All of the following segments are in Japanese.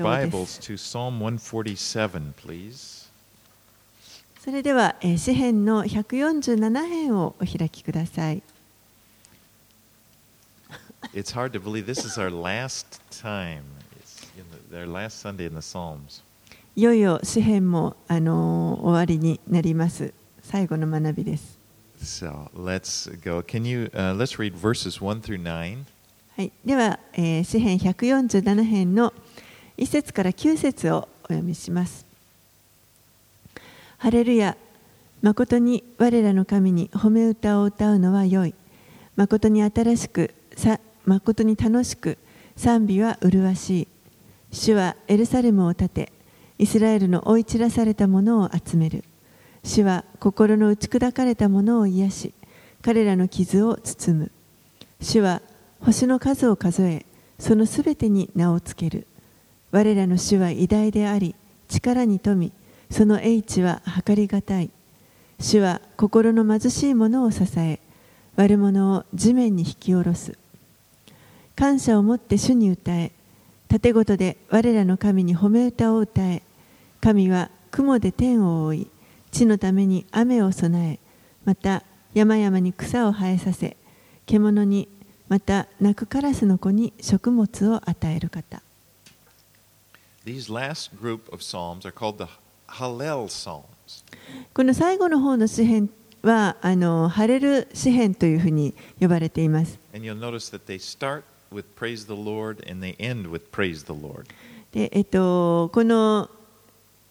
Bibles to Psalm 147, please. それでは、えー詩編の147編をお開きください。It's hard to believe this is our last time, it's the, our last Sunday in the Psalms. いよいよ詩編も、あのー終わりになります。最後の学びです。So let's go. Can you uh, let's read verses 1 through 9? はい、では、えー詩編147編の1節から9節をお読みします。ハレルヤ、誠に我らの神に褒め歌を歌うのは良い。誠に新しく、さ誠に楽しく、賛美は麗しい。主はエルサレムを建て、イスラエルの追い散らされた者を集める。主は心の打ち砕かれた者を癒し、彼らの傷を包む。主は星の数を数え、そのすべてに名をつける。我らの主は偉大であり、力に富み、その英知は計りがたい。主は心の貧しい者を支え、悪者を地面に引き下ろす。感謝を持って主に歌え、盾ごとで我らの神に褒め歌を歌え、神は雲で天を覆い、地のために雨を備え、また山々に草を生えさせ、獣に、また鳴くカラスの子に食物を与える方。These last group of psalms are called the Hallel Psalms. この最後の方の詩篇はあのハレル詩篇というふうに呼ばれています。And you'll notice that they start with praise the Lord and they end with praise the Lord. でえっと、この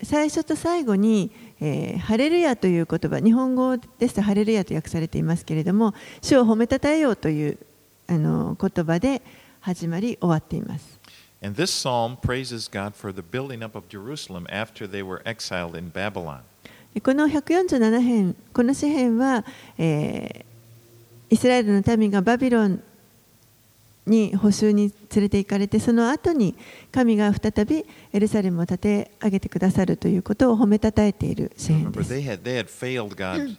最初と最後に、えーハレルヤという言葉、日本語ですとハレルヤと訳されていますけれども、主を褒めたたえようというあの言葉で始まり終わっています。And this psalm praises God for the building up of Jerusalem after they were exiled in Babylon. でこの147編、この詩篇は、えーイスラエルの民がバビロンに捕囚に連れて行かれて、その後に神が再びエルサレムを建て上げてくださるということを褒めたたえている詩篇 Remember, です。 they had, they had failed God.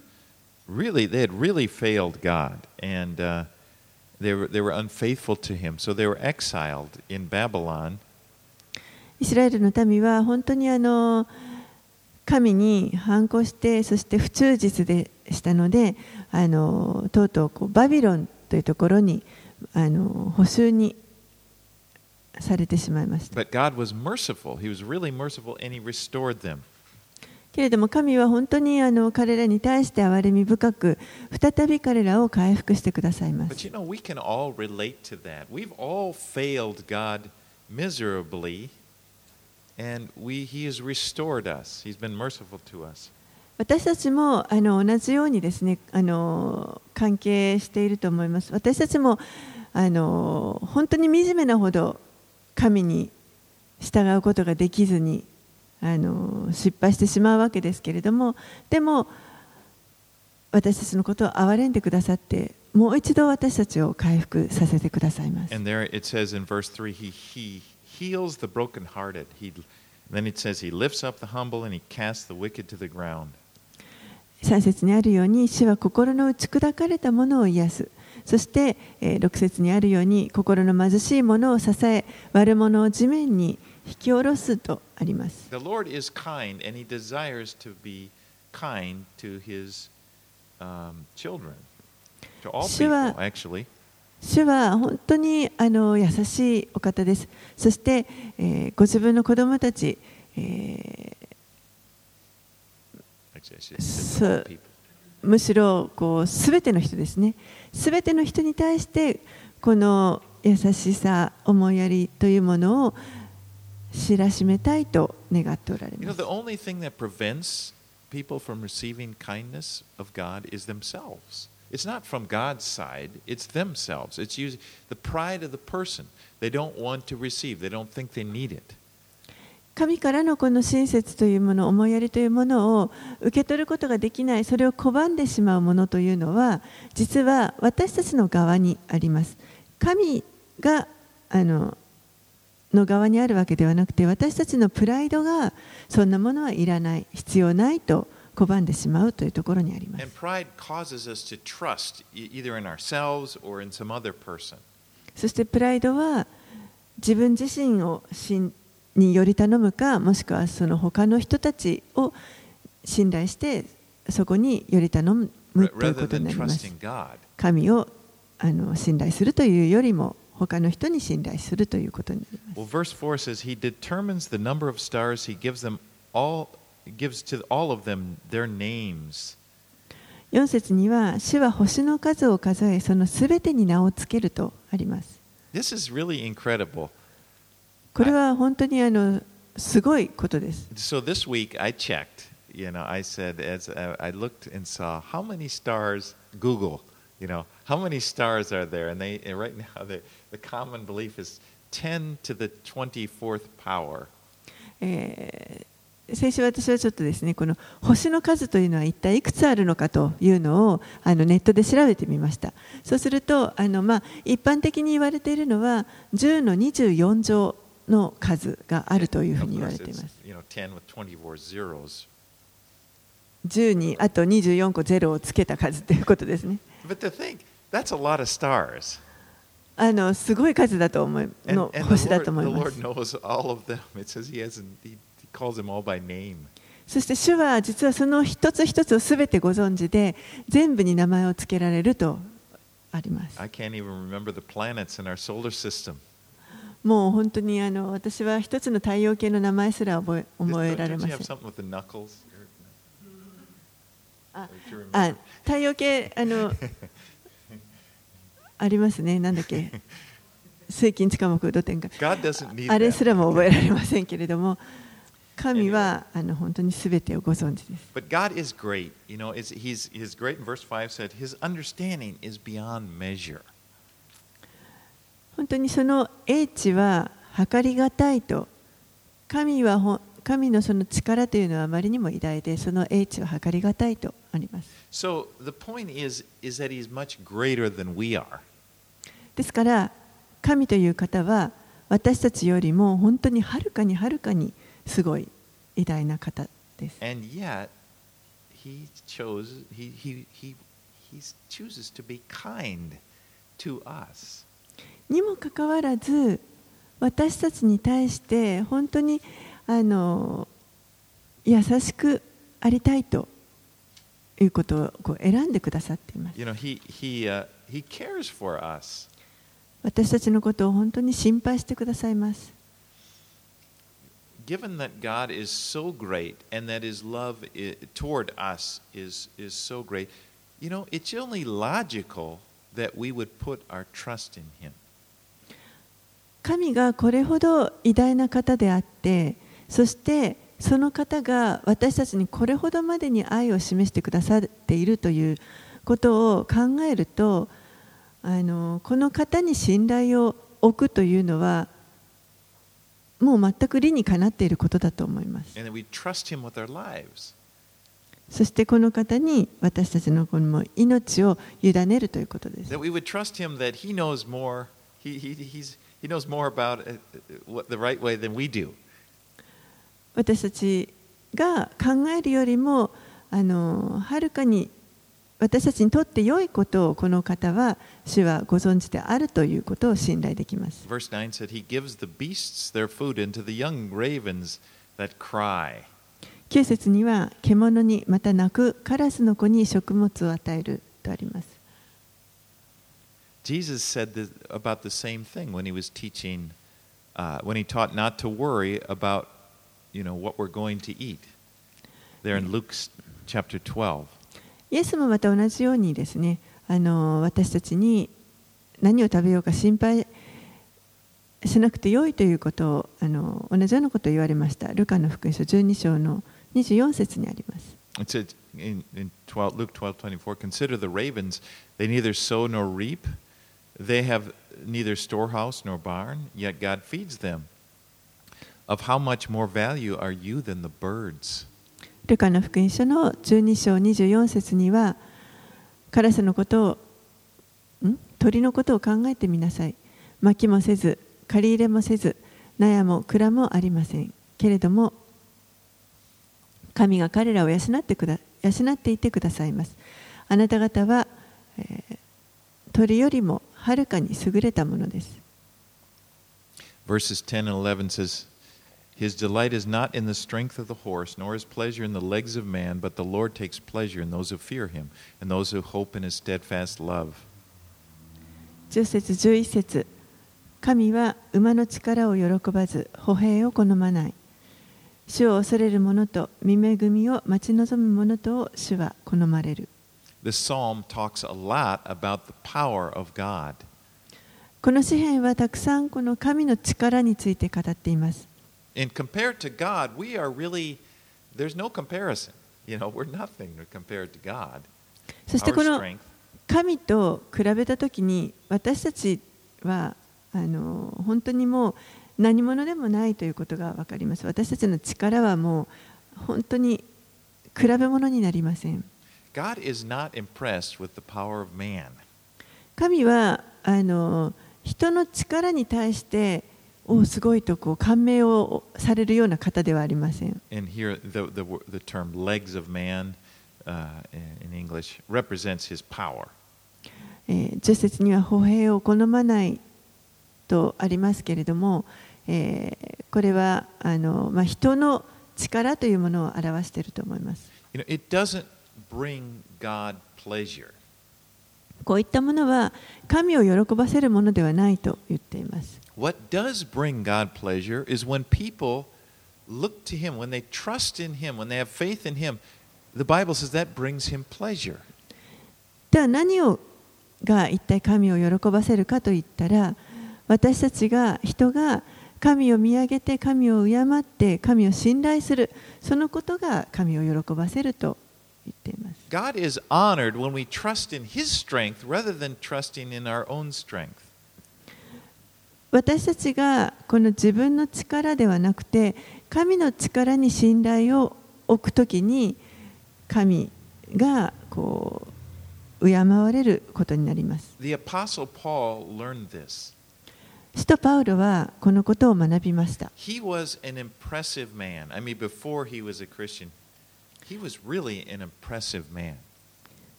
Really, they had really failed God. And uh, they, were, they were unfaithful to Him. So they were exiled in Babylon. イスラエルの民は本当にあの神に反抗して、そして不忠実でしたので、あのとうとうこうバビロンというところにあの捕囚にされてしまいました。 But God was merciful. He was really merciful and He restored them. けれども神は本当にあの彼らに対して憐れみ深く再び彼らを回復してくださいます you know, we can all relate to that. We've all failed God miserably, and we, He has restored us. He's been merciful to us. 私たちもあの同じようにですねあの関係していると思います私たちもあの本当に惨めなほど神に従うことができずにあの失敗してしまうわけですけれどもでも私たちのことを憐れんでくださってもう一度私たちを回復させてくださいます And there it says in verse 3 He, he heals the brokenhearted. He, then it says He lifts up the humble and He casts the wicked to the ground. 3節にあるように主は心の打ち砕かれたものを癒すそして、えー6節にあるように心の貧しい者を支え悪者を地面に引き下ろすとあります。The、主は本当にあの優しいお方です。そして、えー、ご自分の子供たち、むしろこう全ての人ですね。すべての人に対して、この優しさ、思いやりというものを知らしめたいと願っておられ You ま know, す the only thing that prevents people from receiving kindness of God is themselves. It's not from God's side, it's themselves. It's usually the pride of the person. They don't want to receive, they don't think they need it. 神からのこの親切というもの思いやりというものを受け取ることができないそれを拒んでしまうものというのは実は私たちの側にあります神があのの側にあるわけではなくて私たちのプライドがそんなものはいらない必要ないと拒んでしまうというところにあります e-. そしてプライドは自分自身を信により頼むかもしくはその他の人たちを信頼してそこにより頼むということになります.神をあの信頼するというよりも他の人に信頼するということになります Well, verse 4 says, He determines the number of stars, He gives them all, gives to all of them their names. 4節には主は星の数を数えそのすべてに名をつけるとあります This is really incredible. これは本当にあのすごいことです So this week I checked, you know, I said, as uh, I looked and saw how many stars, Google, you know, how many stars are there? And they, and right now, the, the common belief is 10 to the 24th power. えー先週私はちょっとですねこの星の数というのは一体いくつあるのかというのをあのネットで調べてみましたそうするとあの、まあ、一般的に言われているのは10の24乗の数があるというふうに言われています you know, 10 with 24 zeros. 10にあと24個ゼロをつけた数ということですね But to think, that's a lot of stars. あのすごい数だと思う、星だと思います。そして主は実はその一つ一つをすべてご存知で、全部に名前を付けられるとあります。もう本当にあの私は一つの太陽系の名前すら覚え,覚えられませんあ太陽系あの。ありますね、なんだっけ、水金地下木土天下。あれ.すらも覚えられませんけれども、神はあの本当にすべてをご存知です。But God is great. You know, it's, he's, he's great. In verse 5 said, His understanding is beyond measure. 本当にその英知は計りがたいと、神はほ神のその力というのはあまりにも偉大で、その英知は計りがたいとあります。So the point is, is that He's much greater than we are. ですから神という方は私たちよりも本当にはるかにはるかにすごい偉大な方です。And yet, He chose, He, he, he, he chooses to be kind to us. にもかかわらず私たちに対して本当にあの優しくありたいということをこう選んでくださっています。You know, He, he, uh, he cares for us. 私たちのことを本当に心配してくださいます。given that God is so great and that His love toward us is, is so great, you know, it's only logical that we would put our trust in Him. 神がこれほど偉大な方であってそしてその方が私たちにこれほどまでに愛を示してくださっているということを考えるとあのこの方に信頼を置くというのはもう全く理にかなっていることだと思います。そしてこの方に私たちの,この命を委ねるということです。私たちが考えるよりもあのはるかに私たちにとって良いことをこの方は主はご存知であるということを信頼できます。Verse 9 said, He gives the beasts their food and to the young ravens that cry. 9節には獣にまた泣くカラスの子に食物を与えるとあります。Jesus said this, about the same thing when he was teaching, uh, when he taught not to worry about, you know, what we're going to eat. There in Luke chapter 12. イエスもまた同じようにですねあの私たちに何を食べようか心配しなくてよいということをあの同じようなことを言われました。ルカの福音書12章の24節にあります。It said in, in 12, Luke 12, 24, consider the ravens, they neither sow nor reap, they have neither storehouse nor barn, yet God feeds them. Of how much more value are you than the birds? ルカの福音書の12章24節にはカラスのことをん？鳥のことを考えてみなさい。薪もせず借り入れもせず納屋も蔵もありません。けれども神が彼らを養ってくだ養っていてくださいます。あなた方は、えー鳥よりもはるかに優れたものです。Verses 10 and 11 says, His delight is not in the strength of the horse, nor his pleasure in the legs of man, but the Lord takes pleasure in those who fear him, and those who hope in his steadfast love. 10節11節神は馬の力を喜ばず歩兵を好まない主を恐れる者と見恵みを待ち望む者とを主は好まれる This psalm talks a lot about the power of God. この詩篇はたくさんこの神の力について語っています And compared to God, we are really, there's no comparison. You know, we're nothing compared to God. そしてこの.神と比べたときに私たちはあの本当にもう何者でもないということが分かります私たちの力はもう本当に比べ物になりません God is not impressed with the power of man. 神はあの人の力に対しておすごいとこう感銘をされるような方ではありません And here, the, the, wo- the term legs of man uh, in in English represents his power. えー10節には歩兵を好まないとありますけれども、えーこれはあの、まあ、人の力というものを表していると思います。You know, it doesn't bring God pleasure. こういったものは神を喜ばせるものではないと言っています。What does bring God pleasure is when people look to Him, when they trust in Him, when they have faith in Him. The Bible says that brings Him pleasure. では何をが一体神を喜ばせるかといったら私たちが人が神を見上げて神を敬って神を信頼するそのことが神を喜ばせると言っています。 God is honored when we trust in His strength rather than trusting in our own strength. 私たちがこの自分の力ではなくて神の力に信頼を置くときに神がこう敬われることになります。使徒パウロはこのことを学びました。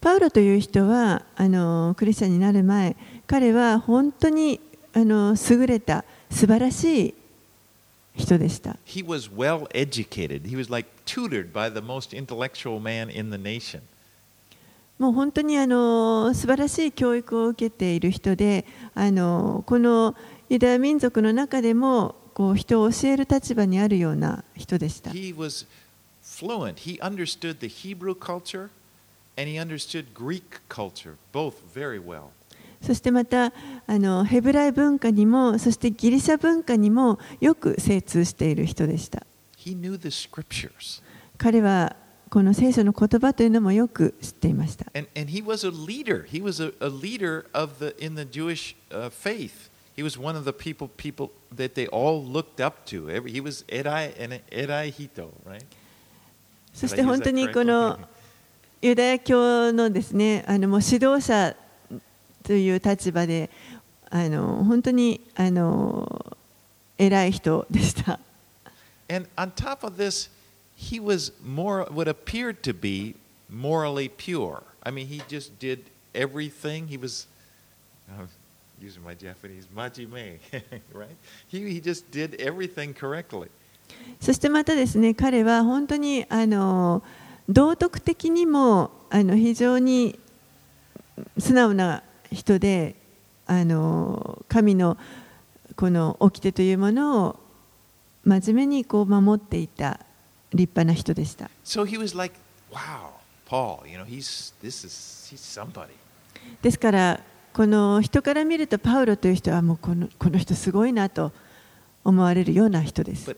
パウロという人はあのクリスチャンになる前、彼は本当にあの優れた素晴らしい人でした。He was well educated. He was like tutored by the most intellectual man in the nation. もう本当にあの素晴らしい教育を受けている人であのこのユダヤ民族の中でもこう人を教える立場にあるような人でした。He was fluent. He understood the Hebrew culture and he understood Greek culture, both very well. そしてまたあのヘブライ文化にもそしてギリシャ文化にもよく精通している人でした。彼はこの聖書の言葉というのもよく知っていました。そして本当にこのユダヤ教のですね、あのもう指導者。という立場であの本当にあの偉い人でした。And on top of this, he was more what appeared to be morally pure. I mean, he just did everything. He was, I'm using my Japanese, majime, right? He, he just did everything correctly. そしてまたですね彼は本当にあの道徳的にもあの非常に素直な人であの神のこの掟というものを真面目にこう守っていた立派な人でした。ですから、この人から見ると、パウロという人はもうこの,この人すごいなと思われるような人です。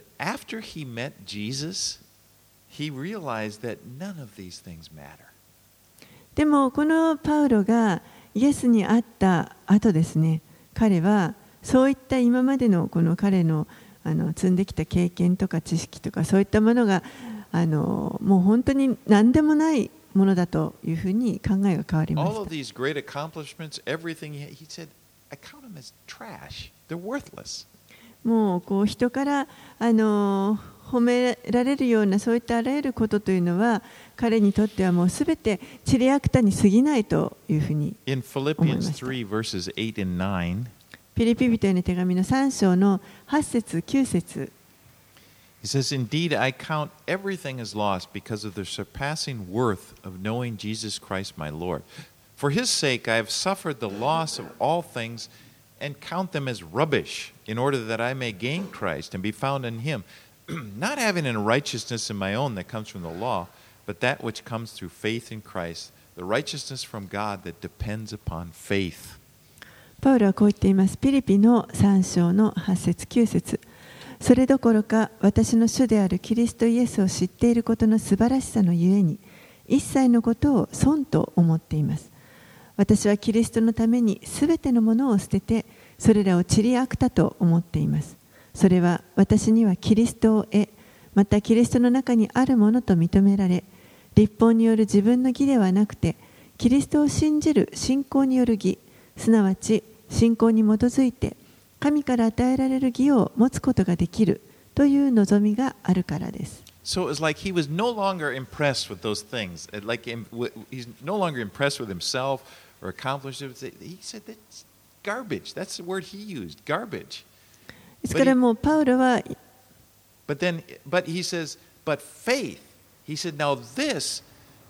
でも、このパウロがイエスに会った後ですね彼はそういった今までのこの彼のあの積んできた経験とか知識とかそういったものがあのもう本当に何でもないものだというふうに考えが変わりまし.たもうこう人からあの褒められるようなそういったあらゆることというのは彼にとってはもうすべてチリアクタに過ぎないというふうに In Philippians 3, verses 8 and 9, ピリピ人への手紙の3章の8節9節 He says, Indeed, I count everything as lost because of the surpassing worth of knowing Jesus Christ my Lord. For his sake, I have suffered the loss of all things and count them as rubbish in order that I may gain Christ and be found in him, not having a righteousness in my own that comes from the law, but that which comes through faith in Christ, the righteousness from God that depends upon faith. パウロはこう言っています。ピリピの3章の8節9節それどころか私の主であるキリストイエスを知っていることの素晴らしさのゆえに一切のことを損と思っています私はキリストのためにすべてのものを捨ててそれらを散りあくたと思っていますそれは私にはキリストを得またキリストの中にあるものと認められ立法による自分の義ではなくてキリストを信じる信仰による義すなわち信仰に基づいて神から与えられる義を持つことができるという望みがあるからです。So it was like he was no longer impressed with those things. Like he's no longer impressed with himself or accomplishments. He said that's garbage. That's the word he used, garbage. ですからもうパウロは But then, but he says, but faith. He said, now this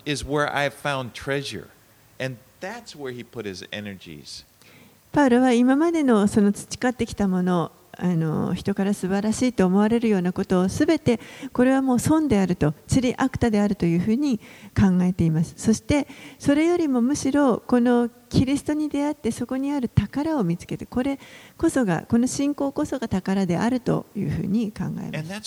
is where I found treasure. And that's where he put his energies. パウロは今までのその培ってきたもの あの人から素晴らしいと思われるようなことをすべてこれはもう損であるとチリアクタであるというふうに考えていますそしてそれよりもむしろこのキリストに出会ってそこにある宝を見つけてこれこそがこの信仰こそが宝であるというふうに考えます。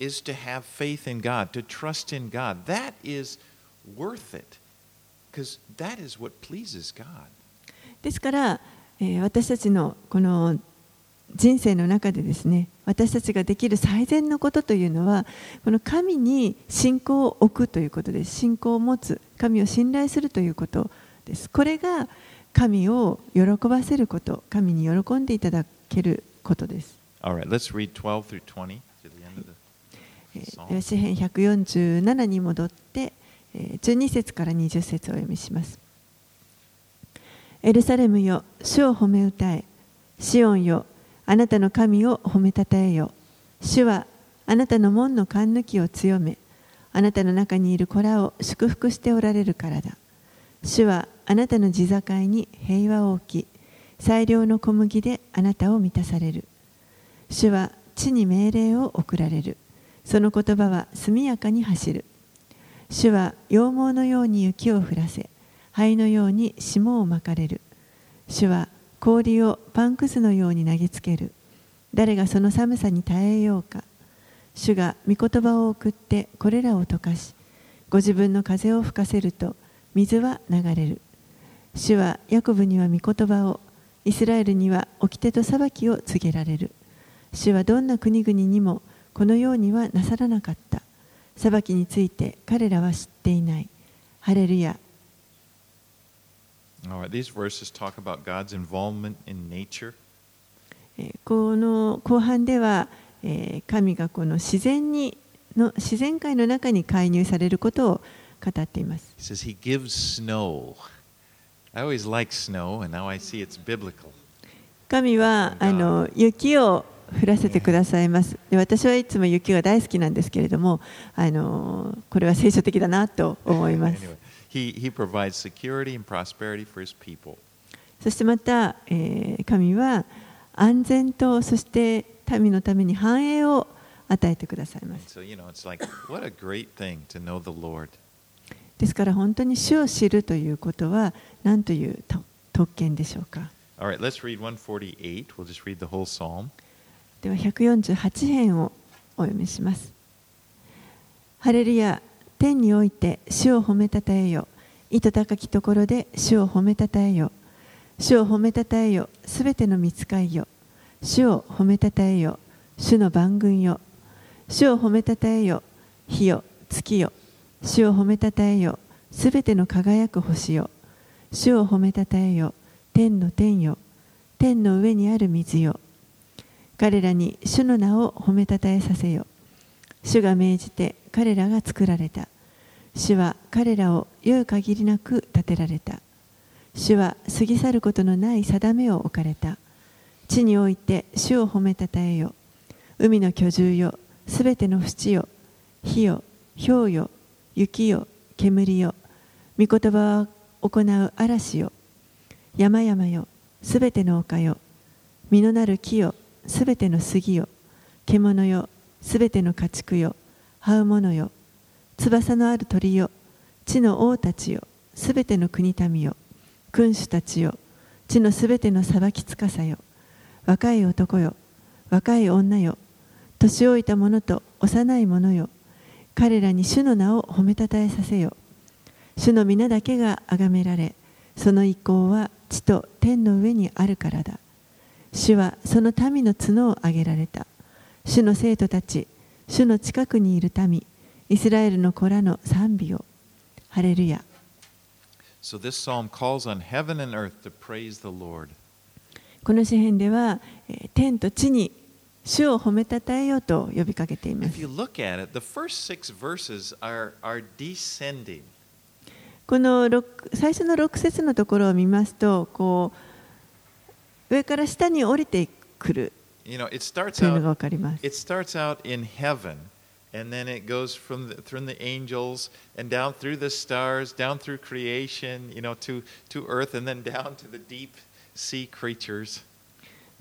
is to have faith in God, to trust in God. That is worth it. Cause that is what pleases god ですから、えー、私たちのこの人生の中でですね私たちができる最善のことというのはこの神に信仰を置くということです。信仰を持つ。神を信頼するということです。これが神を喜ばせること。神に喜んでいただけることです。詩編147に戻って12節から20節をお読みします。エルサレムよ、主を褒め歌え。シオンよ、あなたの神を褒めたたえよ。主はあなたの門の勘抜きを強め、あなたの中にいる子らを祝福しておられるからだ。主はあなたの地境に平和を置き、最良の小麦であなたを満たされる。主は地に命令を送られる。その言葉は速やかに走る。主は羊毛のように雪を降らせ灰のように霜をまかれる。主は氷をパンくずのように投げつける。誰がその寒さに耐えようか。主が御言葉を送ってこれらを溶かしご自分の風を吹かせると水は流れる。主はヤコブには御言葉をイスラエルには掟と裁きを告げられる。主はどんな国々にもこのようにはなさらなかった。裁きについて彼らは知っていない。ハレルヤ。この後半では、神がこの自然にの自然界の中に介入されることを語っています。神はあの雪を降らせてくださいます。で私はいつも雪が大好きなんですけれどもあのこれは聖書的だなと思います。そしてまた、えー、神は安全とそして民のために繁栄を与えてくださいます。ですから本当に主を知るということは何という特権でしょうか？Right, let's read 148. We'll just read the whole psalm. では148編をお読みします。ハレルヤ天において主を褒めたたえよ。意図高きところで主を褒めたたえよ。主を褒めたたえよ。すべての見つかいよ。主を褒めたたえよ。主の番軍よ。主を褒めたたえよ。火よ、月よ。主を褒めたたえよ。すべての輝く星よ。主を褒めたたえよ。天の天よ。天の上にある水よ。彼らに主の名を褒めたたえさせよ。主が命じて彼らが作られた。主は彼らを良い限りなく立てられた。主は過ぎ去ることのない定めを置かれた。地において主を褒めたたえよ。海の居住よ。すべての淵よ。火よ。氷よ。雪よ。煙よ。御言葉を行う嵐よ。山々よ。すべての丘よ。実のなる木よ。すべての杉よ。獣よ。すべての家畜よ這う者よ翼のある鳥よ地の王たちよすべての国民よ君主たちよ地のすべての裁きつかさよ若い男よ若い女よ年老いた者と幼い者よ彼らに主の名を褒めたたえさせよ主の皆だけが崇められその意向は地と天の上にあるからだ。主はその民の角を上げられた。主の生徒たち、主の近くにいる民、イスラエルの子らの賛美を、ハレルヤ。この詩篇では、天と地に主を褒めたたえようと呼びかけています。この最初の6節のところを見ますと、こう上から下に降りてくる。You know, it starts というのが out 分かります it starts out in heaven, and then it goes from the, from the angels and down through the stars, down through creation, you know, to, to earth, and then down to the deep sea creatures.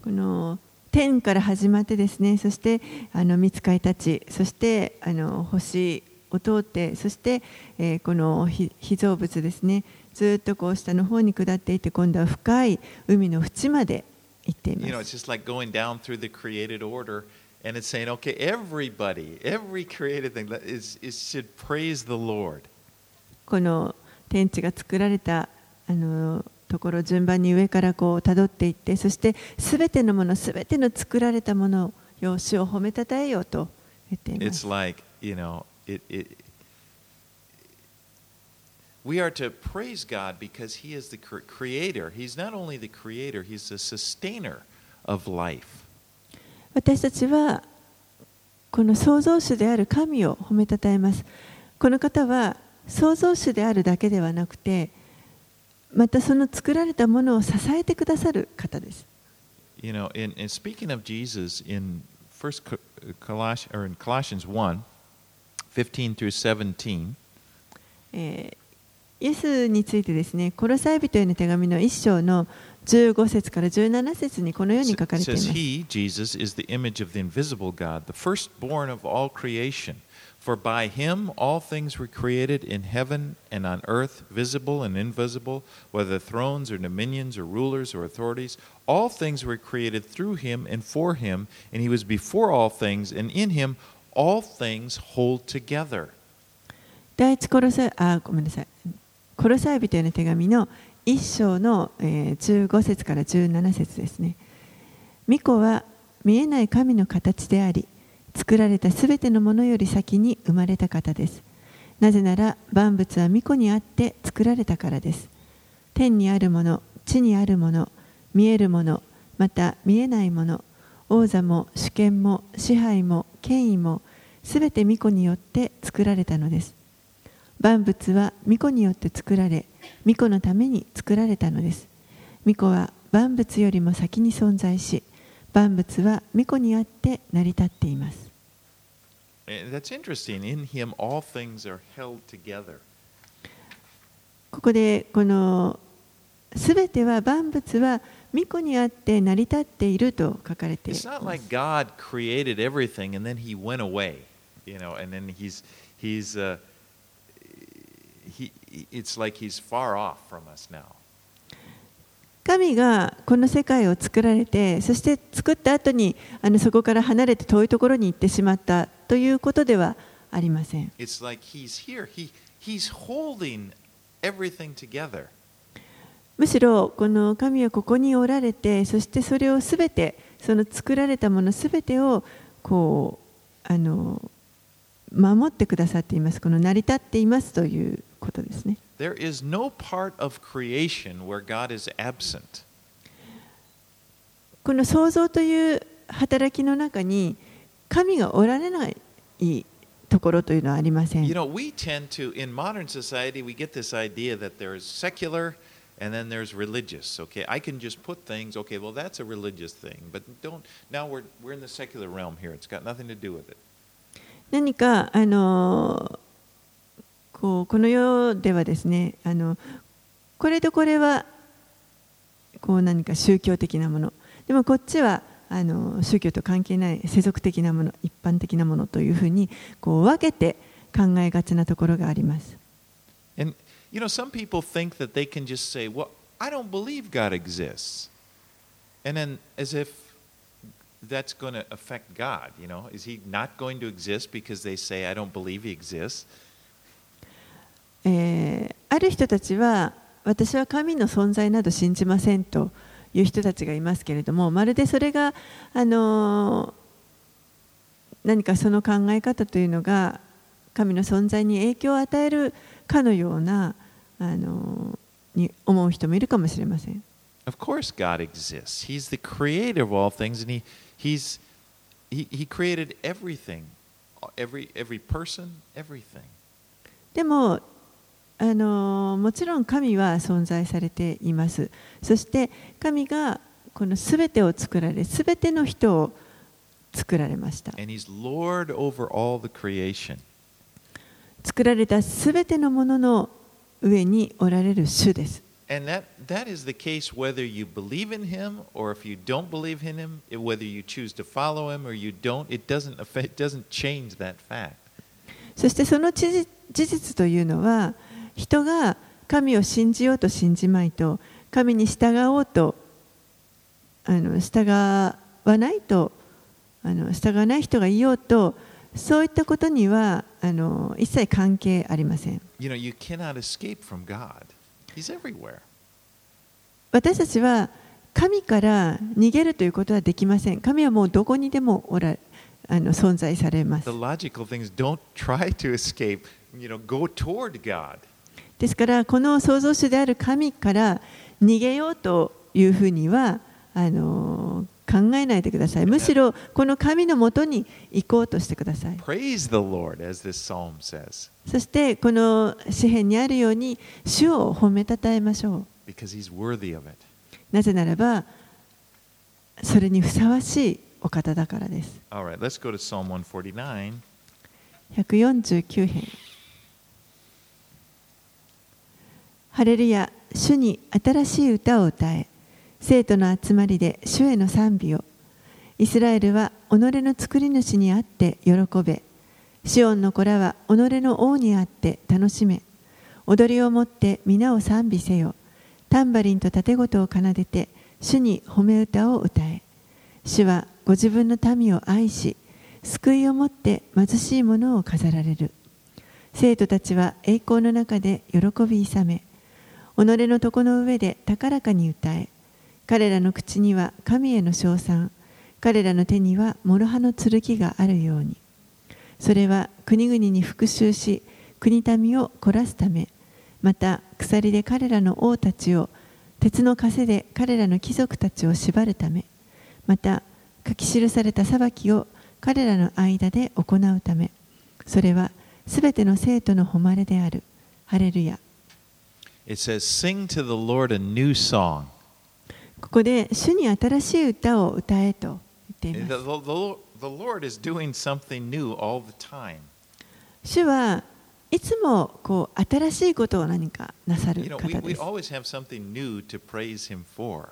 この天から始まってですねそしてあの見つかいたちそしてあの星を通ってそして、えーこの被被造物ですねずっとこう下の方に下っていって今度は深い海の縁まで行ってい You know, ま it's す just like going down through the created order, and it's saying, okay, everybody, every created thing is, is should praise the Lord. この天地が作られたあのところを順番に上からこう辿っていってそしてすべてのものすべての作られたものを主を褒めたたえようと言っていま It's す like, you know, it, it we are to praise God because He is the cre- creator. He's not only the creator, He's the sustainer of life. 私たちはこの創造主である神を褒めたたえますこの方は創造主であるだけではなくてまたその作られたものを支えてくださる方です You know, in, in speaking of Jesus in First Co- Coloss- or in Colossians 1, 15 through 17, えー イエスについてですね、コロサイ人への手紙の1章の15節から17節にこのように書かれています。He, Jesus, is the image of the invisible God, the firstborn of all creation. For by him all things were created in heaven and on earth, visible and invisible, whether thrones or dominions or rulers or authorities. All things were created through him and for him, and he was before all things, and in him all things hold together. 第一コロサイあごめんなさいコロサイ人への手紙の1章の、15節から17節ですね。巫女は見えない神の形であり作られたすべてのものより先に生まれた方です。なぜなら万物は巫女にあって作られたからです。天にあるもの、地にあるもの、見えるもの、また見えないもの、王座も主権も支配も権威もすべて巫女によって作られたのです。万物は巫女によって作られ、巫女のために作られたのです。巫女は万物よりも先に存在し、万物は巫女にあって成り立っています。That's interesting. In him all things are held together. ここでこのすべては万物は巫女にあって成り立っていると書かれてい It's ま not す like God created everything and then he went away, you know, and then he's he's uh, he it's like he's far off from us now. 神がこの世界を作られてそして作った後にあのそこから離れて遠いところに行ってしまったということではありません It's like he's here. He he's holding everything together. むしろこの神はここにおられてそしてそれをすべてその作られたものすべてをこうあの守ってくださっていますこの成り立っていますということですね There is no part of creation where God is absent. この創造という働きの中に神がおられないところというのはありません You know, we tend to in modern society we get this idea that there is secular And then there's religious. Okay, I can just put things. Okay, well that's a religious thing, but don't. Now we're we're in the secular realm here. It's got nothing to do with it. 何かあのこうこの世ではですねあのこれとこれはこう何か宗教的なものでもこっちはあの宗教と関係ない世俗的なもの一般的なものというふうにこう分けて考えがちなところがあります。And you know, some people think that they can just say, "Well, I don't believe God exists," and then as if that's going to affect God. You know, is He not going to exist because they say, "I don't believe He exists"? えーある人たちは私は神の存在など信じませんという人たちがいますけれどもまるでそれが、あのー何かその考え方というのが神の存在に影響を与えるかのような、あのーに思う人もいるかもしれません。Of course, God exists. He's the creator of all things, and He He's He, he created everything, every every person, everything. でもあのもちろん神は存在されていますそして神がこの全てを作られ全ての人を作られました.作られた全てのものの上におられる主です And that, that is the case whether you believe in him or if you don't believe in him, whether you choose to follow him or you don't, it doesn't affect, it doesn't change that fact. そしてその事実というのは人が神を信じようと信じまいと神に従おうとあの従わないとあの従わない人がいようとそういったことにはあの一切関係ありません You know, you cannot escape from God. He's everywhere. 私たちは神から逃げるということはできません神はもうどこにでもおらあの存在されます The logical thing is don't try to escape, you know, go toward God. ですからこの創造主である神から逃げようというふうにはあの考えないでください。むしろこの神のもとに行こうとしてください。そしてこの詩篇にあるように主を褒めたたえましょ.う。なぜならばそれにふさわしいお方だからです。All right, let's go to Psalm 149. 149編ハレルヤ主に新しい歌を歌え。生徒の集まりで主への賛美を。イスラエルは己の作り主にあって喜べ。シオンの子らは己の王にあって楽しめ。踊りをもって皆を賛美せよ。タンバリンと盾事を奏でて主に褒め歌を歌え。主はご自分の民を愛し救いをもって貧しい者を飾られる。生徒たちは栄光の中で喜び勇め。己の床の上で高らかに歌え。彼らの口には神への称賛。彼らの手には諸刃の剣があるように。それは国々に復讐し国民を凝らすため。また鎖で彼らの王たちを鉄の枷で彼らの貴族たちを縛るため。また書き記された裁きを彼らの間で行うため。それはすべての生徒の誉れである。ハレルヤ。It says, Sing to the Lord a new song. ここで主に新しい歌を歌えと言ってい The, ま the, す the, the Lord is doing something new all the time. 主はいつもこう新しいことを何かなさる You know, 方 we, です always have something new to praise Him for.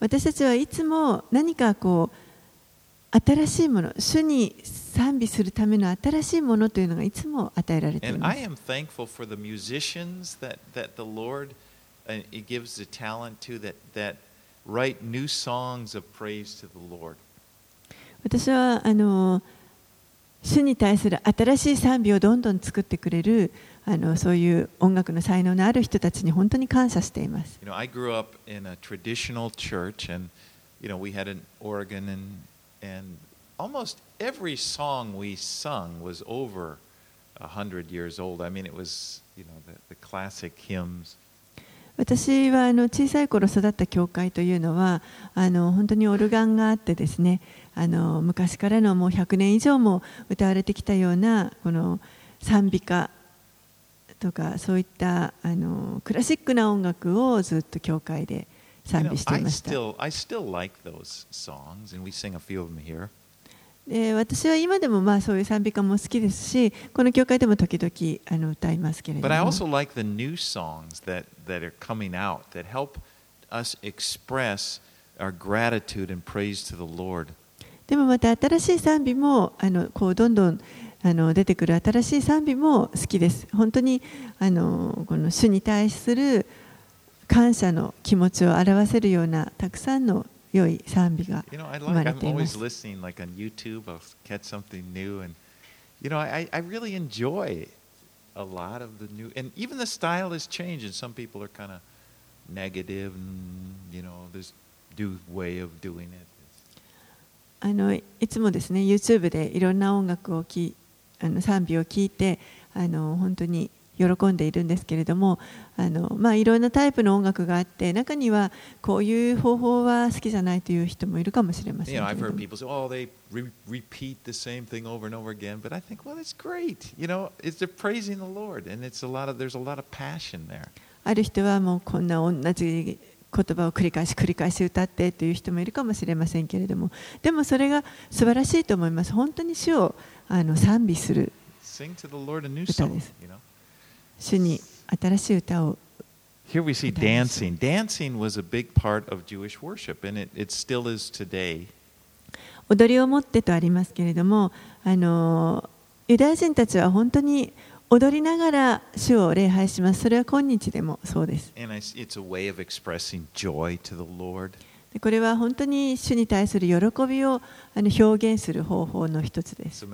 私たちはいつも何かこう新しいもの、主に賛美するための新しいものというのがいつも与えられています。私はあの主に対する新しい賛美をどんどん作ってくれるあのそういう音楽の才能のある人たちに本当に感謝しています。You know, 私は小さい頃育った教会というのは本当にオルガンがあって昔からのもう100年以上も歌われてきたような賛美歌とかそういったクラシックな音楽をずっと教会で賛美してました。私は今でもまあそういう賛美歌も好きですし、この教会でも時々あの歌いますけど。でもまた新しい賛美もあのこうどんどん。あの出てくる新しい賛美も好きです。本当にあのこの主に対する感謝の気持ちを表せるようなたくさんの良い賛美が生まれています。you know, I, I really enjoy a lot of the new, and even the style has changed, and some people are kind of negative, and, you know, this new way of doing it. あのいつもですね YouTube でいろんな音楽をきあの賛美を聞いてあの本当に喜んでいるんですけれどもあの、まあ、いろんなタイプの音楽があって中にはこういう方法は好きじゃないという人もいるかもしれません。ある人はもうこんな同じ言葉を繰り返し繰り返し歌ってという人もいるかもしれませんけれども。でもそれが素晴らしいと思います。本当に主をあの賛美する。主に新しい歌を Here we see dancing. Dancing was a big part of Jewish worship, and it, it still is today. 踊りを持ってとありますけれどもあのユダヤ人たちは本当に踊りながら主を礼拝しますそれは今日でもそうです And I s it's a way of expressing joy to the Lord. でこれは本当に主に対する喜びをあの表現する方法の一つです So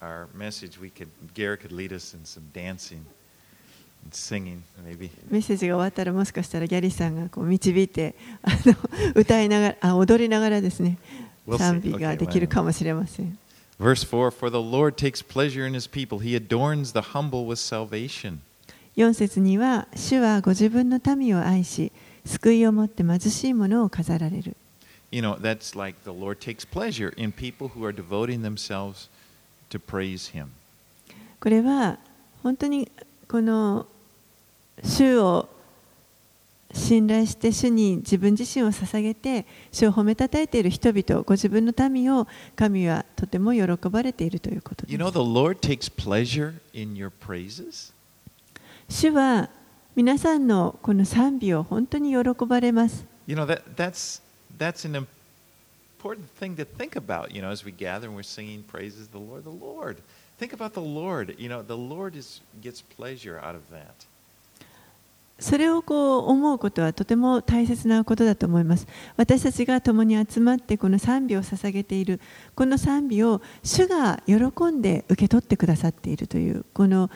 our message, we could Garrett could lead us in some dancing and singing, maybe. メッセージが終わったらもしかしたらギャリーさんがこう導いてあの歌いながらあ踊りながらですね We'll see. 賛美ができるかもしれません。 Verse 4 For the Lord takes pleasure in his people, he adorns the humble with salvation. 4節には主はご自分の民を愛し救いをもって貧しい者を飾られる。 You know, that's like the Lord takes pleasure in people who are devoting themselves to praise him. これは本当にこの主を信頼して主に自分自身を捧げて主を褒めたたえている人々ご自分の民を神はとても喜ばれているということで You す know, the Lord takes pleasure in your praises? 主は皆さんのこの賛美を本当に喜ばれます You know, that, that's, that's an important thing to think about, you know, as we gather and we're singing praises to the Lord. The Lord. Think about the Lord. You know, the Lord is, gets pleasure out of that. それをこう思うことはとても大切なことだと思います私たちが共に集まってこの賛美を捧げているこの賛美を主が喜んで受け取ってくださっているというこの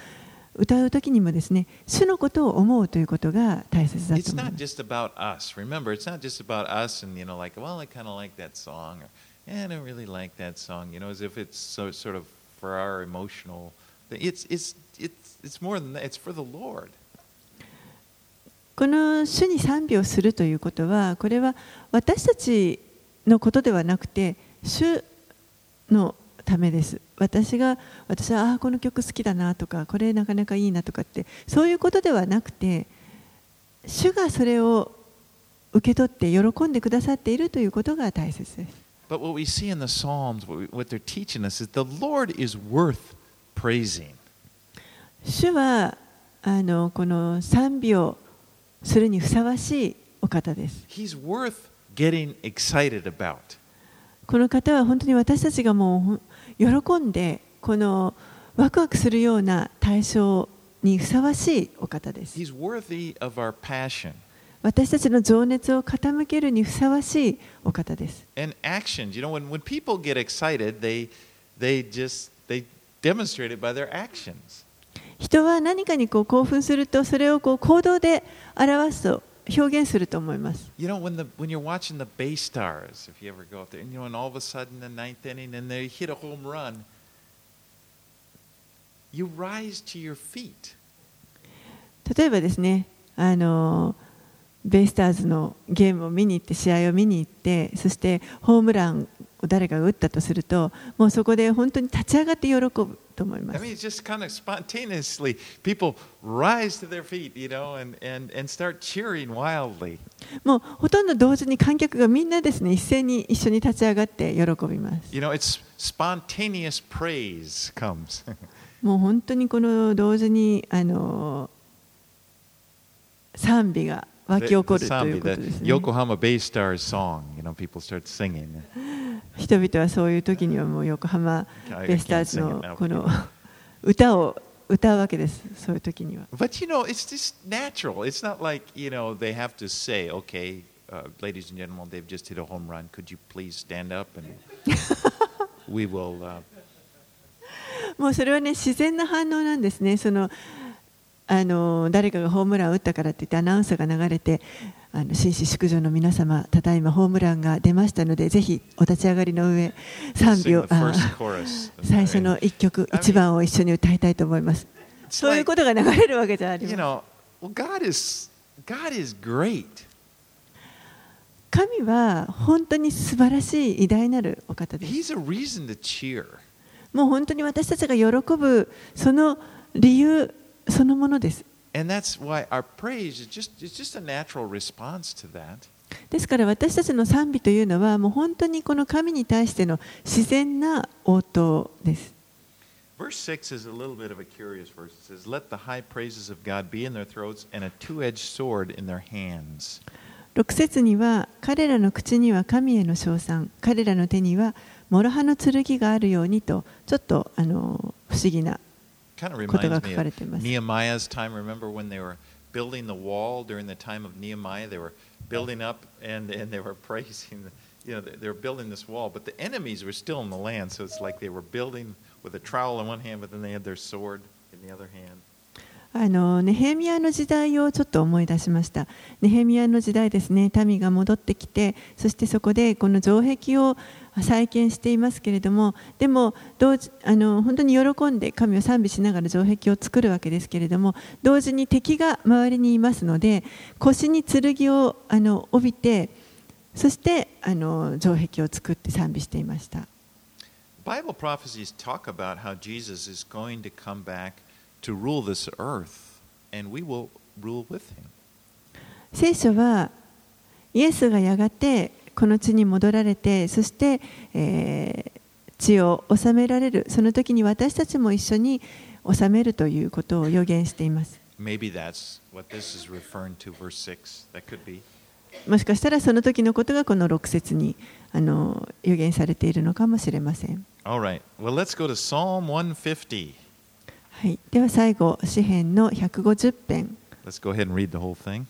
歌う時にもですね主のことを思うということが大切だと思います. Remember, it's not just about us and, you know, like, well, I kind of like that song, or, yeah, I don't really like that song, you know, as if it's so, sort of for our emotional thing. It's, it's, it's, it's more than that. It's for the Lord. この主に賛美をするということはこれは私たちのことではなくて主のためです私が私はああこの曲好きだなとかこれなかなかいいなとかってそういうことではなくて主がそれを受け取って喜んでくださっているということが大切です But what we see in the Psalms, what, they're teaching us, is the Lord is worth praising. 主はあのこの賛美をするにふさわしいお方です He's worth getting excited about. この方は本当に私たちがもう喜んでこのワクワクするような対象にふさわしいお方です。私たちの情熱を傾けるにふさわしいお方です。人は何かにこう興奮するとそれをこう行動で表すと。表現すると思います。例えばですね、あのベイスターズのゲームを見に行って、試合を見に行って、そしてホームラン誰かが打ったとすると、もうそこで本当に立ち上がって喜ぶと思います。もうほとんど同時に観客がみんなですね、一斉に一緒に立ち上がって喜びます。もう本当にこの同時にあの賛美が湧き起こるということですね。The, the 横浜ベイスターズ song、you know, people start singing. 人々はそういう時にはもう横浜ベイスターズの.この歌を歌うわけです。そういう時には。But you know, it's just natural. It's not like, you know, they have to say, okay, uh, ladies and gentlemen, they've just hit a home run. Could you please stand up and we will. Uh, もうそれはね自然な反応なんですね。そのあの誰かがホームランを打ったからって言ってアナウンスが流れてあの紳士淑女の皆様ただいまホームランが出ましたのでぜひお立ち上がりの上賛 sing 美を the あ first chorus. 最初の一曲 I mean- 一番を一緒に歌いたいと思います。そういうことが流れるわけじゃありません。神は本当に素晴らしい偉大なるお方です。もう本当に私たちが喜ぶその理由そのものです。ですから私たちの賛美というのはもう本当にこの神に対しての自然な応答です。6節、節には、彼らの口には神への称賛、彼らの手には、諸刃の剣があるようにと、ちょっとあの不思議な。kind of reminds me of Nehemiah's time. Remember when they were building the wall during the time of Nehemiah? They were building up and, and they were praising, you know, they were building this wall, but the enemies were still in the land. So it's like they were building with a trowel in one hand, but then they had their sword in the other hand. あのネヘミヤの時代をちょっと思い出しました。ネヘミヤの時代ですね、民が戻ってきて、そしてそこでこの城壁を再建していますけれども、でも同時あの本当に喜んで神を賛美しながら城壁を作るわけですけれども、同時に敵が周りにいますので、腰に剣をあの帯びて、そしてあの城壁を作って賛美していました。Bible prophecies talk about how Jesus is going to come back to rule 聖書はイエスがやがてこの地に戻られてそして、え、地を治められる。その時に私たちも一緒に治めるということを予言しています。もしかしたらその時のことがこの6節にあの予言されているのかもしれません。はい、では最後詩編の150編 Let's go ahead and read the whole thing.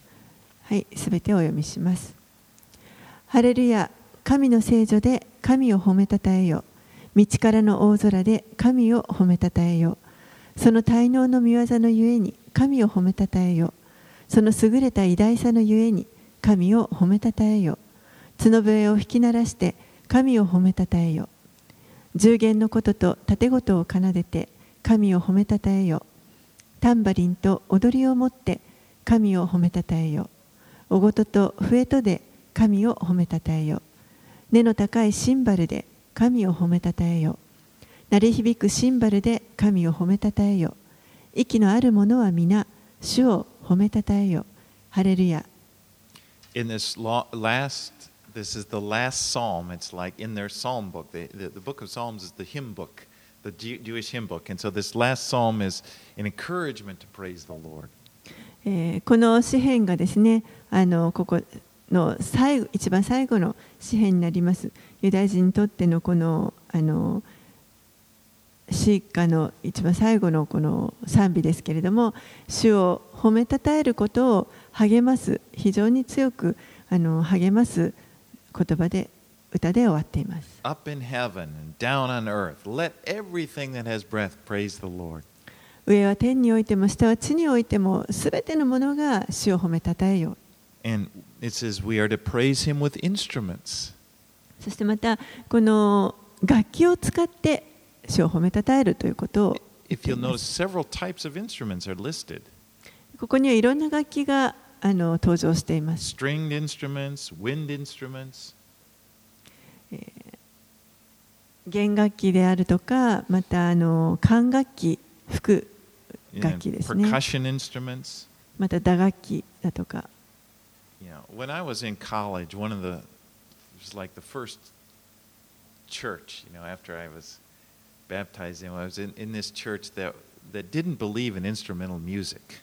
はい、すべてお読みします。ハレルヤ、神の聖女で神を褒めたたえよ。道からの大空で神を褒めたたえよ。その滞納の御業のゆえに神を褒めたたえよ。その優れた偉大さのゆえに神を褒めたたえよ。角笛を弾き鳴らして神を褒めたたえよ。十弦のことと盾事を奏でて神を褒めたたえよ。タンバリンと踊りを持って神を褒めたたえよ。おごとと笛とで神を褒めたたえよ。根の高いシンバルで神を褒めたたえよ。鳴り響くシンバルで神を褒めたたえよ。息のある者は皆、主を褒めたたえよ。ハレルヤ。In this last this is the last psalm. It's like in their psalm book. The, the, the book of Psalms is the hymn book, the Jewish hymn book. And so this last psalm is an encouragement to praise the Lord. えこの詩篇がですね、あのここの最後一番最後の詩篇になります。ユダヤ人にとってのこのあの詩歌の一番最後のこの賛美ですけれども、主を褒めたたえることを励ます、非常に強くあの励ます言葉で歌で終わっています。Up in heaven and down on earth, let everything that has breath praise the Lord. 上は天においても下は地においてもすべてのものが主を褒めたたえよう。And it says we are to praise him with instruments. そしてまたこの楽器を使って主を褒めたたえるということを If you'll notice, several types of instruments are listed ここにはいろんな楽器があの登場しています。stringed instruments, wind instruments. 弦楽器であるとか、またあの管楽器、副 you know, 楽器ですね。 percussion instruments. また打楽器だとか。 You know, when I was in college, one of the it was like the first church, you know, after I was baptized in, I was in, in this church that that didn't believe in instrumental music.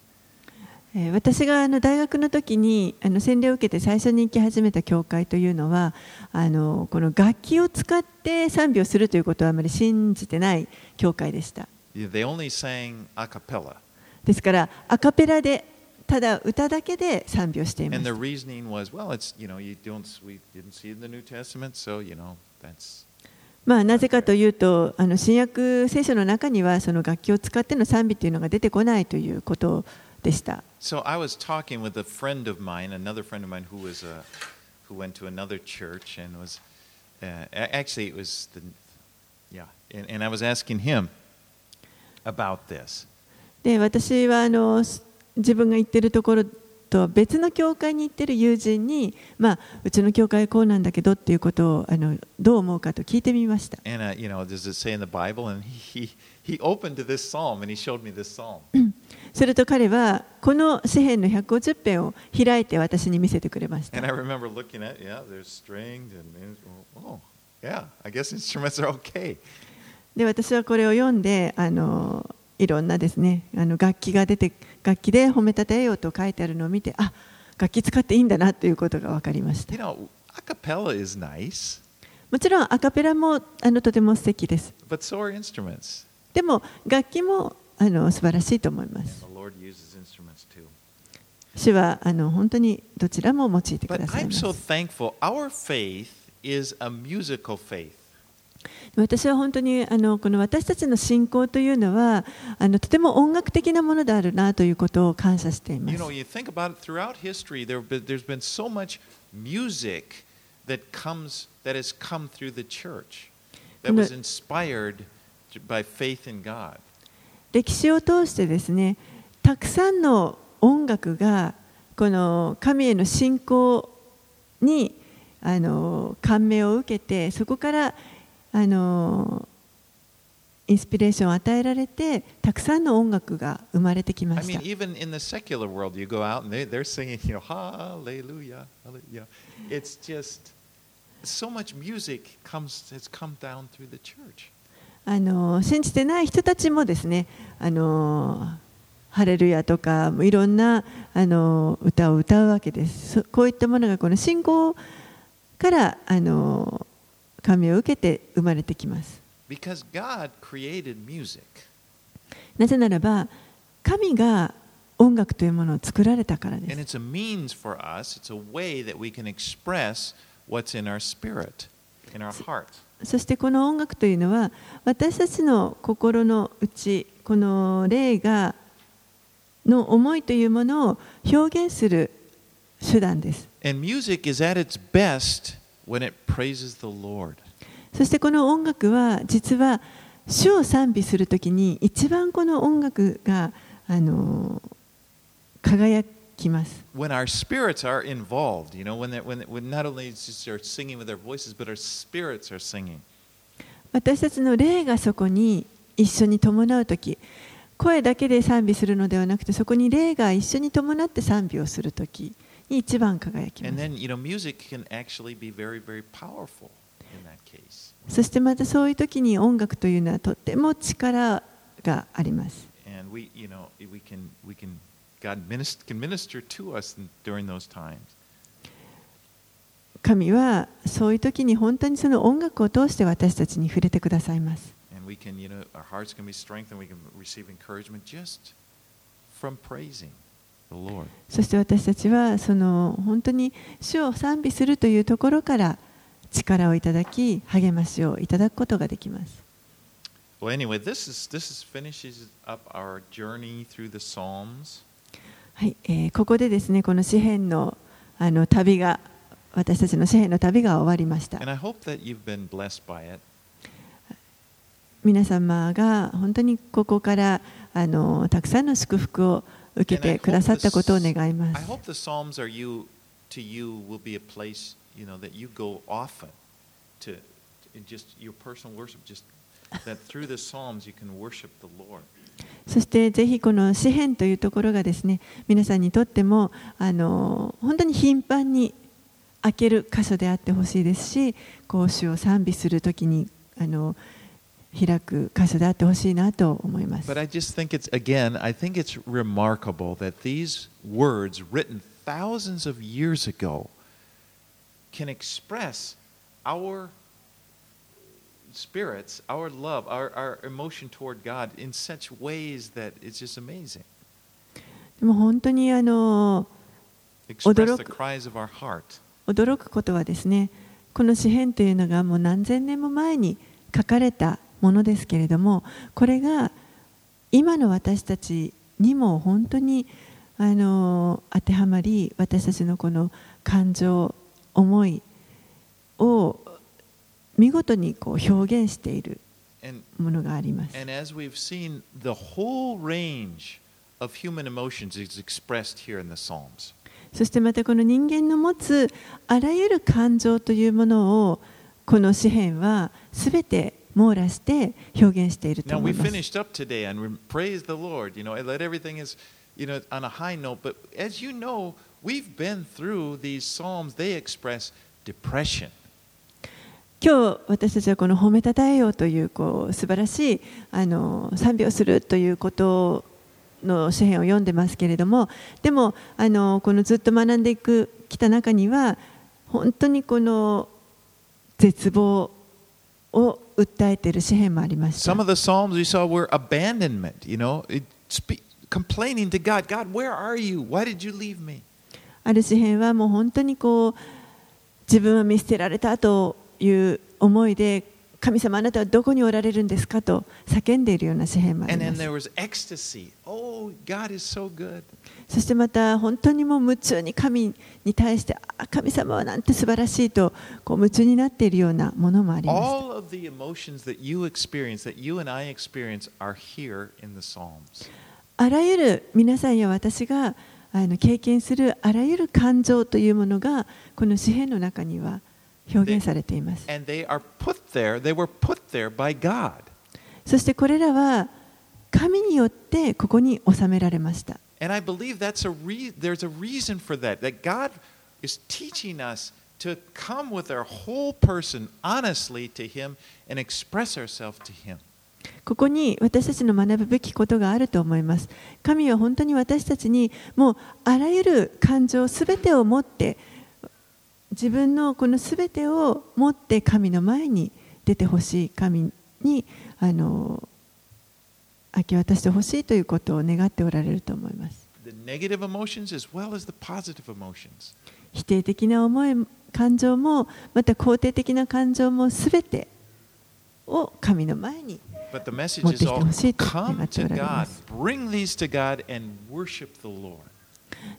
えー私があの大学の時にあの洗礼を受けて最初に行き始めた教会というのはあのこの楽器を使って賛美をするということはあまり信じてない教会でした。ですからアカペラでただ歌だけで賛美をしていま know, that's, まあなぜかというとあの新約聖書の中にはその楽器を使っての賛美というのが出てこないということでした。So I was talking with a friend of mine, another friend of mine who was a, who went to another church and was, uh, a- actually it was the, yeah, and, and I was asking him about this. で私はあのす自分が行ってるところと別の教会に行ってる友人に、まあ、うちの教会はこうなんだけどっていうことをあのどう思うかと聞いてみました。And, uh, you know, does it say in the Bible? And he, he opened to this psalm and he showed me this psalm. すると彼はこの詩篇の150編を開いて私に見せてくれました oh. で私はこれを読んであのいろんなですねあの楽器が出て楽器で褒めたたえようと書いてあるのを見てあ楽器使っていいんだなということが分かりましたもちろんアカペラもあのとても素敵です.でも楽器もあの素晴らしいと思います。私はあの本当にどちらも用いてください。私は本当にあのこの私たちの信仰というのはあのとても音楽的なものであるなということを感謝しています。この,歴史を通してですねたくさんの音楽がこの神への信仰にあの感銘を受けてそこからあのインスピレーションを与えられてたくさんの音楽が生まれてきました I mean, even in the secular world, you go out and they, they're singing, you know, hallelujah, hallelujah. It's just so much music comes has come down through the church. あの信じてない人たちもですねあのハレルヤとかいろんなあの歌を歌うわけですそこういったものがこの信仰からあの神を受けて生まれてきます.なぜならば神が音楽というものを作られたからです us, in our spirit, in our. そしてこの音楽というのは私たちの心の内この霊がの思いというものを表現する手段です.そしてこの音楽は実は主を賛美するときに一番この音楽があの輝きます。When our spirits are involved, you know, when, that, when, when not only just our singing with our voices, but our spirits are singing. 私たちの霊がそこに一緒に伴うとき声だけで賛美するのではなくてそこに霊が一緒に伴って賛美をするときに一番輝きま And す then, you know, music can actually be very, very powerful in that case. そしてまたそういうときに音楽というのはとっても力があります And we, you know, we can, we can, 神はそういう時に本当にその音楽を通して私たちに触れてくださいます。そして私たちはその本当に主を賛美するというところから力をいただき励ましをいただくことができます。はいえ、ここでですねこの詩篇の,あの旅が私たちの詩篇の旅が終わりました。皆様が本当にここからあのたくさんの祝福を受けてくださったことを願います。そしてぜひこの詩篇というところがですね皆さんにとってもあの本当に頻繁に開ける箇所であってほしいですしこう主を賛美するときにあの開く箇所であってほしいなと思います。But I just think it's, again, I think it's remarkable that these words written thousands of years ago can express our spirits, our love, our, our emotion toward God in such ways that it's just amazing. でも本当にあの Express the 驚く。cries of our heart. 驚くことはですねこの詩篇というのがもう何千年も前に書かれたものですけれどもこれが今の私たちにも本当にあの当てはまり私たちのこの感情思いを見事にこう表現しているものがあります。and as we've seen, the whole range of human emotions is expressed here in the Psalms. そしてまたこの人間の持つあらゆる感情というものをこの詩篇はすべて網羅して表現していると Now 思 we います。finished up today and we praise the Lord. You know, let everything is, you know, on a high note. But as you know, we've been through these psalms. They express depression. 今日私たちはこの褒めたたえようというこう素晴らしいあの賛美をするということの詩篇を読んでますけれどもでもあのこのずっと学んでいくきた中には本当にこの絶望を訴えている詩篇もありました Some。of the psalms we saw were abandonment. You know, it, spe- complaining to God. God, where are you? Why did you leave me? ある詩篇はもう本当にこう自分は見捨てられたという思いで神様あなたはどこにおられるんですかと叫んでいるような詩篇もあります. Oh. そしてまた本当にもう夢中に神に対してあ神様はなんて素晴らしいとこう夢中になっているようなものもあります.あらゆる皆さんや私があの経験するあらゆる感情というものがこの詩篇の中には表現されています。そしてこれらは神によってここに収められました。ここに私たちの学ぶべきことがあると思います。神は本当に私たちにもうあらゆる感情すべてを持って、自分のこのすべてを持って神の前に出てほしい神にあの明け渡してほしいということを願っておられると思います。否定的な思い感情もまた肯定的な感情もすべてを神の前に持ってきてほしいと願っます。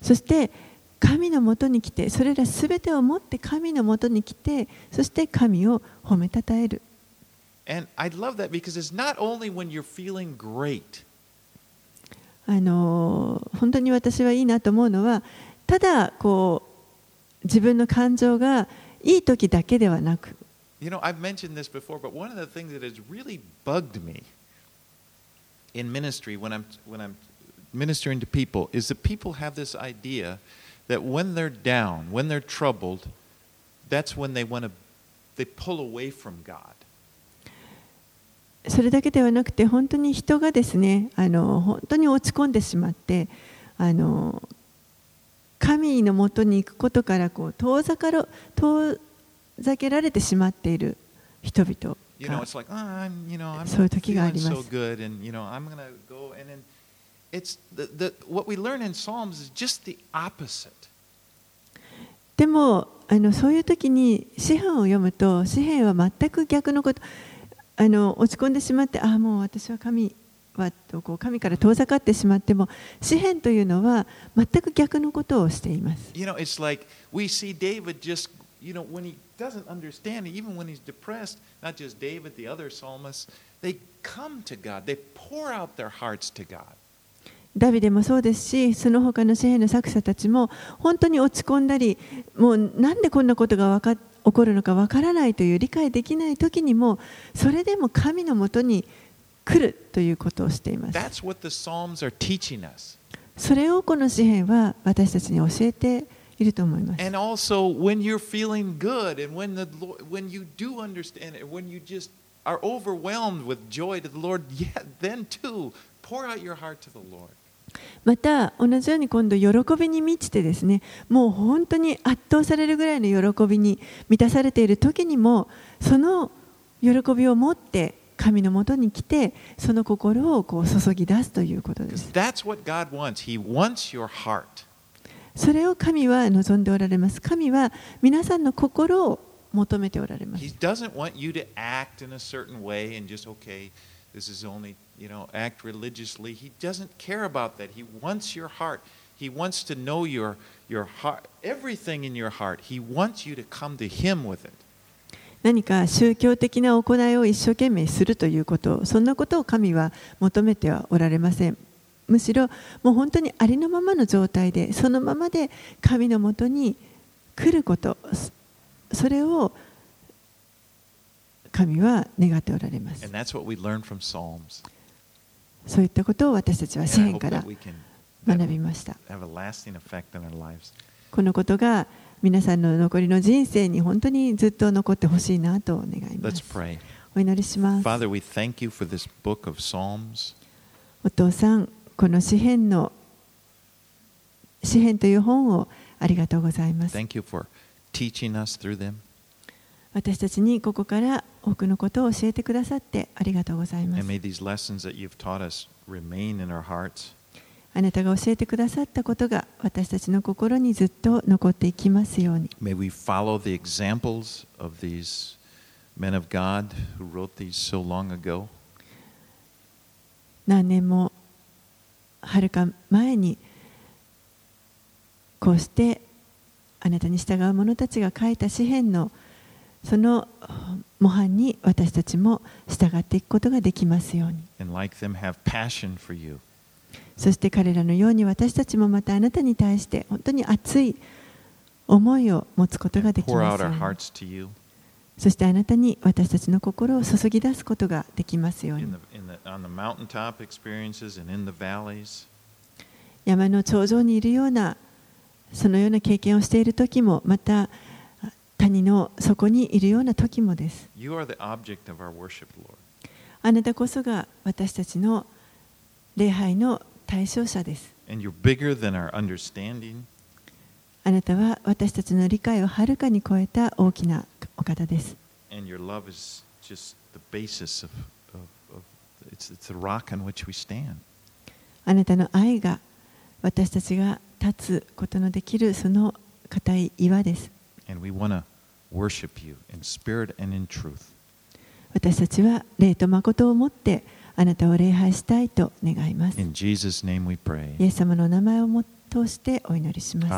そして、神のもとに来てそれらすべてを持って神のもとに来てそして神を褒めたたえる And I love that because it's not only when you're feeling great. あの本当に私はいいなと思うのはただこう自分の感情がいい時だけではなく You know, I've mentioned this before, but one of the things that has really bugged me in ministry when I'm when I'm ministering to people is that people have this idea that when they're down, when they're troubled, that's when they want to they pull away from God. それだけではなくて本当に人がですねあの本当に落ち込んでしまってあの神のもとに行くことからこう遠ざかろ遠ざけられてしまっている人々 You know, が it's like, oh, I'm, you know, I'm そういう時があります。It's the, the what we learn in Psalms is just the opposite. でもあのそういう時に詩篇を読むと詩篇は全く逆のことあの落ち込んでしまってああもう私は神はとこう神から遠ざかってしまっても詩篇というのは全く逆のことをしています。You know, it's like we see David just, you know, when he doesn't understand, even when he's depressed, not just David, the other psalmists, they come to God, they pour out their hearts to God. ダビデもそうですし、その他の詩幣の作者たちも本当に落ち込んだり、もうなんでこんなことが分かっ起こるのか分からないという理解できない時にも、それでも神のもとに来るということをしています。それをこの詩幣は私たちに教えていると思います。Are overwhelmed with joy to the Lord, yeah, then too, また同じように今度喜びに満ちてですねもう本当に圧倒されるぐらいの喜びに満たされている時にもその喜びを持って神のもとに来てその心をこう注ぎ出すということです。それを神は望んでおられます。神は皆さんの心を求めておられます。You know, act religiously. He doesn't care about that. He wants your heart. He wants to know your, your heart, everything in your heart. He wants you to come to Him with it. 何か宗教的な行いを一生懸命するということそんなことを神は求めてはおられませんむしろもう本当にありのままの状態でそのままで神のもとに来ることそそれを神は願っておられますそういったことを私たちは支援から学びました。このことが皆さんの残りの人生に本当にずっと残ってほしいなと願います。お祈りします。お父さん、この詩篇の詩篇という本をありがとうございます。私たちにここから多くのことを教えてくださってありがとうございます。あなたが教えてくださったことが私たちの心にずっと残っていきますように。何年もはか前にこうしてあなたに従う者たちが書いた詩篇の「その模範に私たちも従っていくことができますように。Like. そして彼らのように私たちもまたあなたに対して本当に熱い思いを持つことができますようにそしてあなたに私たちの心を注ぎ出すことができますように.山の頂上にいるようなそのような経験をしている時もまた谷の底にいるような時もです。あなたこそが私たちの礼拝の対象者です。あなたは私たちの理解をはるかに超えた大きなお方です。あなたの愛が私たちが立つことのできるその固い岩です。私たちは礼と誠をもってあなたを礼拝したいと願います。イエス様の名前を通してお祈りします。